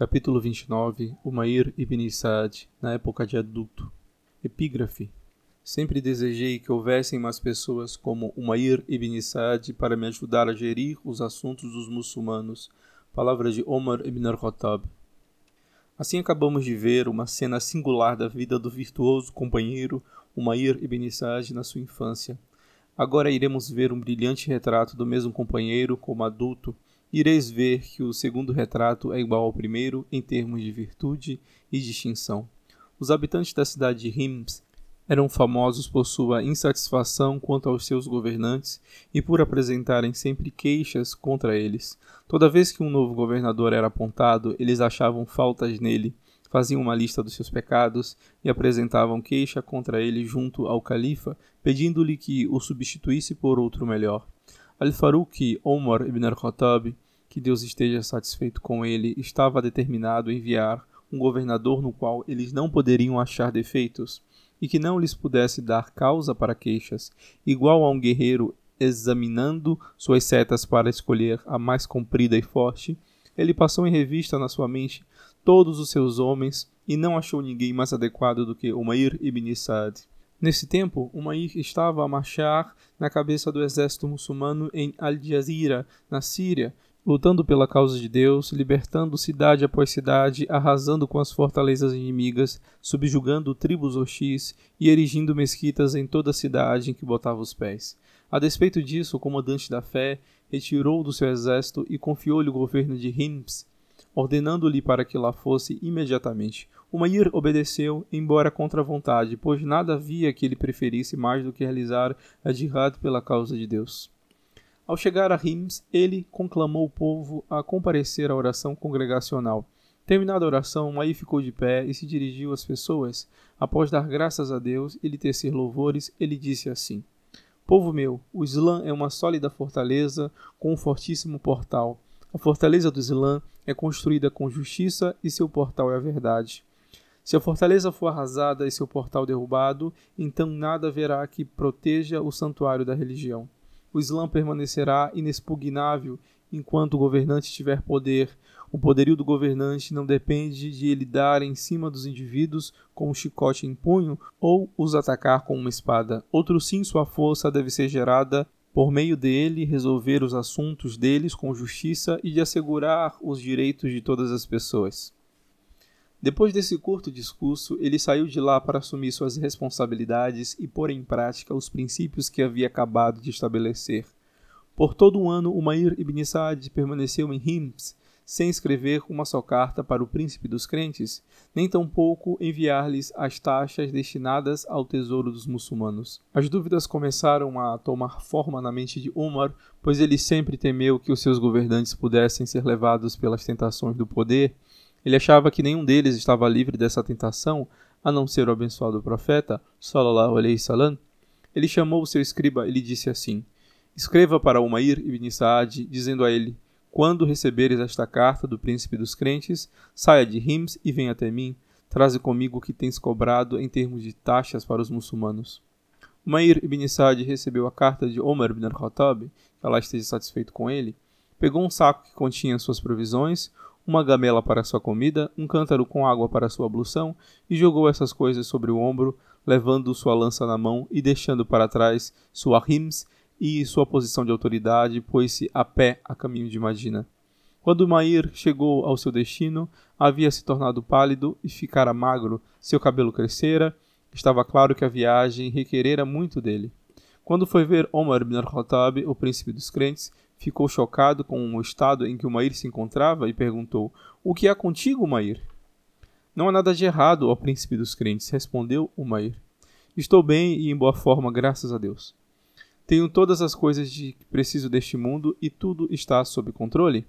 Capítulo 29 Umair ibn Sa'd, na época de adulto. Epígrafe Sempre desejei que houvessem mais pessoas como Umair ibn Sa'd para me ajudar a gerir os assuntos dos muçulmanos. Palavras de Omar ibn al-Khattab. Assim acabamos de ver uma cena singular da vida do virtuoso companheiro Umair ibn Sa'd na sua infância. Agora iremos ver um brilhante retrato do mesmo companheiro como adulto ireis ver que o segundo retrato é igual ao primeiro em termos de virtude e distinção. Os habitantes da cidade de Hims eram famosos por sua insatisfação quanto aos seus governantes e por apresentarem sempre queixas contra eles. Toda vez que um novo governador era apontado, eles achavam faltas nele, faziam uma lista dos seus pecados e apresentavam queixa contra ele junto ao califa, pedindo-lhe que o substituísse por outro melhor. Al-Faruq Omar ibn al-Khattab, que Deus esteja satisfeito com ele, estava determinado a enviar um governador no qual eles não poderiam achar defeitos e que não lhes pudesse dar causa para queixas, igual a um guerreiro examinando suas setas para escolher a mais comprida e forte, ele passou em revista na sua mente todos os seus homens e não achou ninguém mais adequado do que Umair ibn Sa'd. Nesse tempo, Umayyad estava a marchar na cabeça do exército muçulmano em Al-Jazira, na Síria, lutando pela causa de Deus, libertando cidade após cidade, arrasando com as fortalezas inimigas, subjugando tribos hostis e erigindo mesquitas em toda a cidade em que botava os pés. A despeito disso, o comandante da fé retirou do seu exército e confiou-lhe o governo de Hims, ordenando-lhe para que lá fosse imediatamente. Umair obedeceu, embora contra a vontade, pois nada havia que ele preferisse mais do que realizar a jihad pela causa de Deus. Ao chegar a Rims, ele conclamou o povo a comparecer à oração congregacional. Terminada a oração, Umair ficou de pé e se dirigiu às pessoas. Após dar graças a Deus e lhe tecer louvores, ele disse assim: Povo meu, o Islã é uma sólida fortaleza com um fortíssimo portal. A fortaleza do Islã é construída com justiça e seu portal é a verdade. Se a fortaleza for arrasada e seu portal derrubado, então nada haverá que proteja o santuário da religião. O Islã permanecerá inexpugnável enquanto o governante tiver poder. O poderio do governante não depende de ele dar em cima dos indivíduos com um chicote em punho ou os atacar com uma espada. Outro sim, sua força deve ser gerada por meio dele resolver os assuntos deles com justiça e de assegurar os direitos de todas as pessoas. Depois desse curto discurso, ele saiu de lá para assumir suas responsabilidades e pôr em prática os princípios que havia acabado de estabelecer. Por todo um ano, Umair ibn Sa'd permaneceu em Hims, sem escrever uma só carta para o príncipe dos crentes, nem tampouco enviar-lhes as taxas destinadas ao tesouro dos muçulmanos. As dúvidas começaram a tomar forma na mente de Umar, pois ele sempre temeu que os seus governantes pudessem ser levados pelas tentações do poder ele achava que nenhum deles estava livre dessa tentação, a não ser o abençoado profeta, sallallahu alaihi salam. Ele chamou o seu escriba e lhe disse assim: Escreva para Umair ibn Saad, dizendo a ele: Quando receberes esta carta do príncipe dos crentes, saia de Hims e venha até mim. Traze comigo o que tens cobrado em termos de taxas para os muçulmanos. Umair ibn Saad recebeu a carta de Omar ibn al-Khattab, que Allah esteja satisfeito com ele, pegou um saco que continha suas provisões, uma gamela para sua comida, um cântaro com água para sua ablução, e jogou essas coisas sobre o ombro, levando sua lança na mão e deixando para trás sua rims e sua posição de autoridade, pôs-se a pé a caminho de Madina. Quando Mair chegou ao seu destino, havia se tornado pálido e ficara magro, seu cabelo crescera, estava claro que a viagem requerera muito dele. Quando foi ver Omar ibn al-Khattab, o príncipe dos crentes, ficou chocado com o estado em que o Mair se encontrava e perguntou: O que há contigo, Mair? Não há nada de errado, ó príncipe dos crentes, respondeu o Mair. Estou bem e em boa forma, graças a Deus. Tenho todas as coisas de que preciso deste mundo e tudo está sob controle.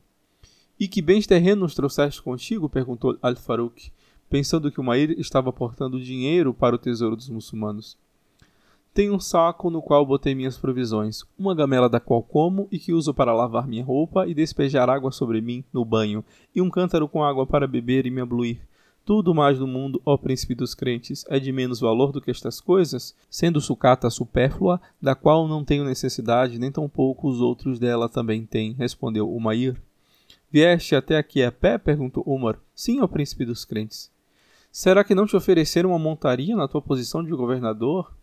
E que bens terrenos trouxeste contigo? perguntou Al-Faruq, pensando que o Mair estava portando dinheiro para o tesouro dos muçulmanos. Tenho um saco no qual botei minhas provisões, uma gamela da qual como e que uso para lavar minha roupa e despejar água sobre mim no banho, e um cântaro com água para beber e me abluir. Tudo mais no mundo, ó príncipe dos crentes, é de menos valor do que estas coisas, sendo sucata supérflua, da qual não tenho necessidade, nem tampouco os outros dela também têm, respondeu o Mair. Vieste até aqui a pé? perguntou Umar. Sim, ó príncipe dos crentes. Será que não te ofereceram uma montaria na tua posição de governador?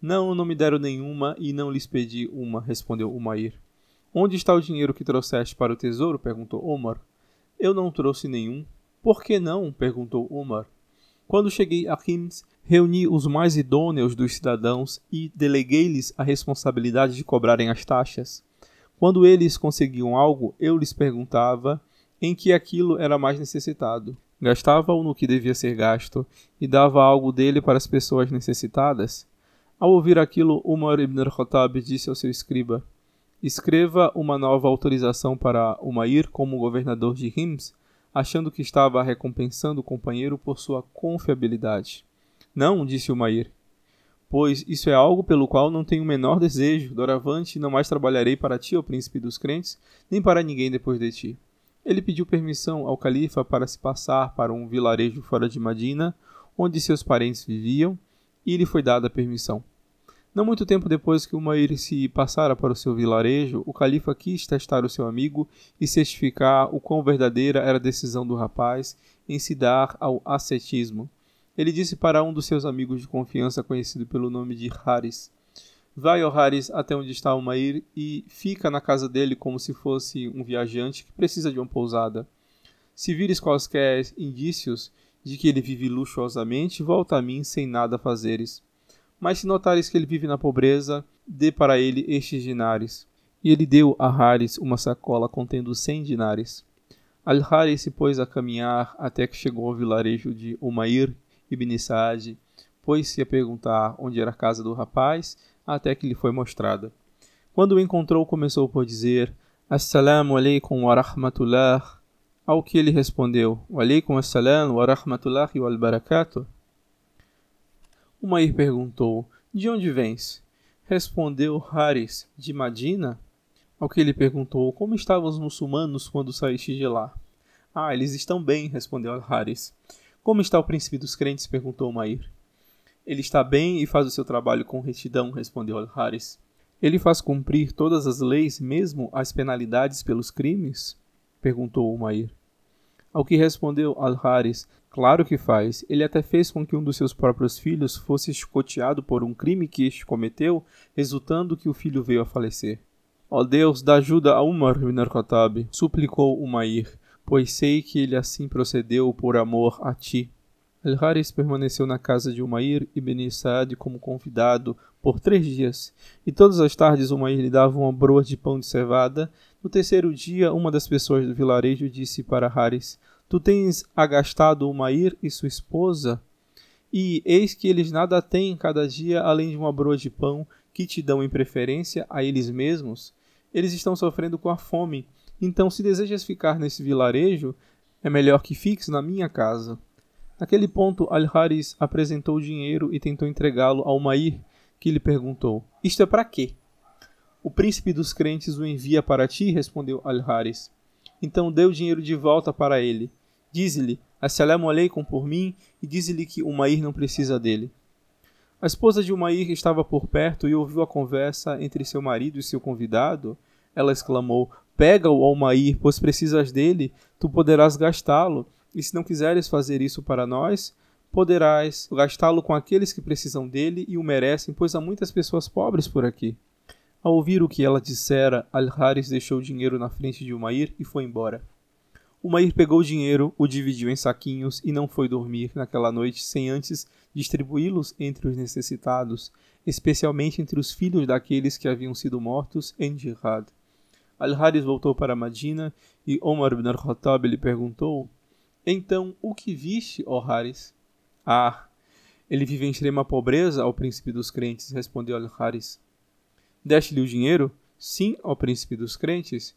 Não, não me deram nenhuma e não lhes pedi uma, respondeu Umair. Onde está o dinheiro que trouxeste para o tesouro? perguntou Omar. Eu não trouxe nenhum. Por que não? perguntou Omar. Quando cheguei a Hims, reuni os mais idôneos dos cidadãos e deleguei-lhes a responsabilidade de cobrarem as taxas. Quando eles conseguiam algo, eu lhes perguntava em que aquilo era mais necessitado. Gastava-o no que devia ser gasto e dava algo dele para as pessoas necessitadas? Ao ouvir aquilo, Umar ibn al-Khattab disse ao seu escriba: Escreva uma nova autorização para Umair como governador de Hims, achando que estava recompensando o companheiro por sua confiabilidade. Não, disse Umair, pois isso é algo pelo qual não tenho o menor desejo. Doravante não mais trabalharei para ti, ó príncipe dos crentes, nem para ninguém depois de ti. Ele pediu permissão ao califa para se passar para um vilarejo fora de Madina, onde seus parentes viviam, e lhe foi dada a permissão. Não muito tempo depois que Umair se passara para o seu vilarejo, o califa quis testar o seu amigo e certificar o quão verdadeira era a decisão do rapaz em se dar ao ascetismo. Ele disse para um dos seus amigos de confiança, conhecido pelo nome de Haris: Vai, ó Haris, até onde está Umair e fica na casa dele como se fosse um viajante que precisa de uma pousada. Se vires quaisquer indícios de que ele vive luxuosamente, volta a mim sem nada fazeres. Mas se notares que ele vive na pobreza, dê para ele estes dinares. E ele deu a Haris uma sacola contendo cem dinares. Al-Haris se pôs a caminhar até que chegou ao vilarejo de Umair ibn Saad, pôs-se a perguntar onde era a casa do rapaz, até que lhe foi mostrada. Quando o encontrou, começou por dizer: Assalamu alaikum wa rahmatullah. Ao que ele respondeu: Wa alaikum assalam wa rahmatullahi wal barakatuh. Umair perguntou: De onde vens? Respondeu Haris: De Madina. Ao que ele perguntou: Como estavam os muçulmanos quando saíste de lá? Ah, eles estão bem, respondeu Haris. Como está o príncipe dos crentes? perguntou Umair. Ele está bem e faz o seu trabalho com retidão, respondeu Haris. Ele faz cumprir todas as leis, mesmo as penalidades pelos crimes? perguntou Umair. Ao que respondeu Al-Haris: Claro que faz. Ele até fez com que um dos seus próprios filhos fosse escoteado por um crime que este cometeu, resultando que o filho veio a falecer. Ó Deus, dá ajuda a Umar ibn al-Khattab, suplicou Umair, pois sei que ele assim procedeu por amor a ti. Al-Haris permaneceu na casa de Umair ibn Saad como convidado por três dias, e todas as tardes Umair lhe dava uma broa de pão de cevada. No terceiro dia, uma das pessoas do vilarejo disse para Haris: Tu tens agastado Umair e sua esposa, e eis que eles nada têm cada dia além de uma broa de pão que te dão em preferência a eles mesmos. Eles estão sofrendo com a fome, então se desejas ficar nesse vilarejo, é melhor que fiques na minha casa. Naquele ponto, Al-Haris apresentou o dinheiro e tentou entregá-lo ao Umair, que lhe perguntou: Isto é para quê? O príncipe dos crentes o envia para ti, respondeu Al-Haris. Então deu o dinheiro de volta para ele. Dize-lhe, assalamu alaikum por mim, e dize-lhe que Umair não precisa dele. A esposa de Umair estava por perto e ouviu a conversa entre seu marido e seu convidado. Ela exclamou: Pega-o, Umair, pois precisas dele, tu poderás gastá-lo, e se não quiseres fazer isso para nós, poderás gastá-lo com aqueles que precisam dele e o merecem, pois há muitas pessoas pobres por aqui. Ao ouvir o que ela dissera, Al-Haris deixou o dinheiro na frente de Umair e foi embora. O Mair pegou o dinheiro, o dividiu em saquinhos e não foi dormir naquela noite sem antes distribuí-los entre os necessitados, especialmente entre os filhos daqueles que haviam sido mortos em jihad. Al-Haris voltou para Madina e Omar ibn al-Khattab lhe perguntou: Então, o que viste, ó Haris? Ah, ele vive em extrema pobreza, ó príncipe dos crentes, respondeu Al-Haris. Deste-lhe o dinheiro? Sim, ó príncipe dos crentes.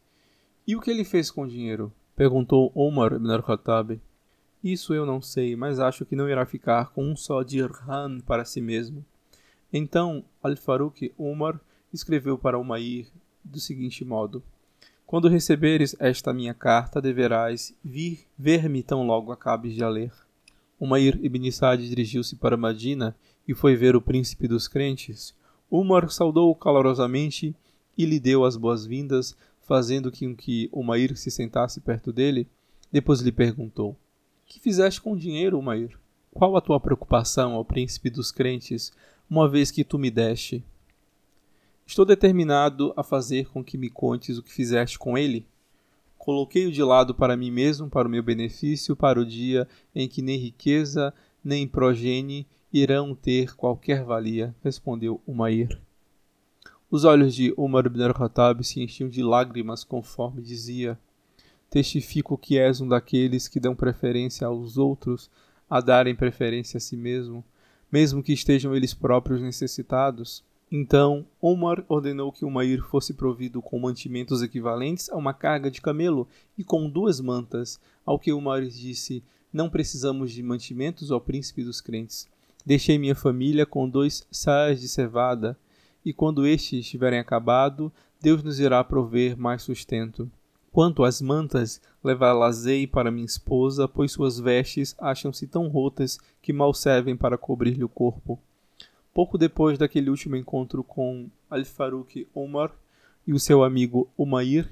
E o que ele fez com o dinheiro? Perguntou Omar ibn al-Khattab. Isso eu não sei, mas acho que não irá ficar com um só dirham para si mesmo. Então Al-Faruq Omar escreveu para Umair do seguinte modo: Quando receberes esta minha carta, deverás vir ver-me tão logo acabes de a ler. Umair ibn Sa'd dirigiu-se para Madina e foi ver o príncipe dos crentes. Umar saudou-o calorosamente e lhe deu as boas-vindas, fazendo com que Umair se sentasse perto dele, depois lhe perguntou: Que fizeste com o dinheiro, Umair? Qual a tua preocupação, ó príncipe dos crentes, uma vez que tu me deste? Estou determinado a fazer com que me contes o que fizeste com ele. Coloquei-o de lado para mim mesmo, para o meu benefício, para o dia em que nem riqueza, nem progenie irão ter qualquer valia, respondeu Umair. Os olhos de Umar ibn al-Khattab se enchiam de lágrimas conforme dizia: Testifico que és um daqueles que dão preferência aos outros a darem preferência a si mesmo, mesmo que estejam eles próprios necessitados. Então, Omar ordenou que Umair fosse provido com mantimentos equivalentes a uma carga de camelo e com duas mantas, ao que Umar disse: Não precisamos de mantimentos, ó príncipe dos crentes. Deixei minha família com dois sais de cevada, e quando estes estiverem acabado, Deus nos irá prover mais sustento. Quanto às mantas, levá-las-ei para minha esposa, pois suas vestes acham-se tão rotas que mal servem para cobrir-lhe o corpo. Pouco depois daquele último encontro com Al-Faruq Omar e o seu amigo Umair,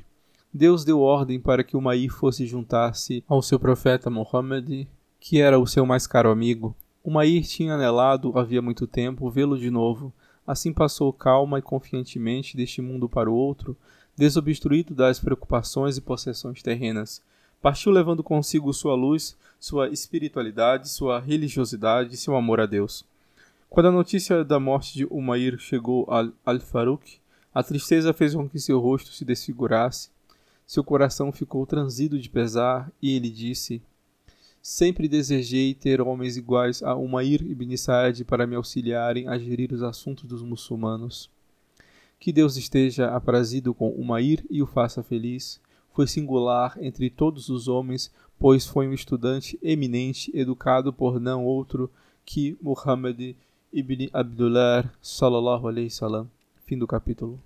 Deus deu ordem para que Umair fosse juntar-se ao seu profeta Muhammad, que era o seu mais caro amigo. Umair tinha anelado havia muito tempo vê-lo de novo. Assim passou calma e confiantemente deste mundo para o outro, desobstruído das preocupações e possessões terrenas. Partiu levando consigo sua luz, sua espiritualidade, sua religiosidade e seu amor a Deus. Quando a notícia da morte de Umair chegou a Al-Faruq, a tristeza fez com que seu rosto se desfigurasse, seu coração ficou transido de pesar e ele disse: Sempre desejei ter homens iguais a Umair ibn Saad para me auxiliarem a gerir os assuntos dos muçulmanos. Que Deus esteja aprazido com Umair e o faça feliz. Foi singular entre todos os homens, pois foi um estudante eminente, educado por não outro que Muhammad ibn Abdullah sallallahu alaihi salam. Fim do capítulo.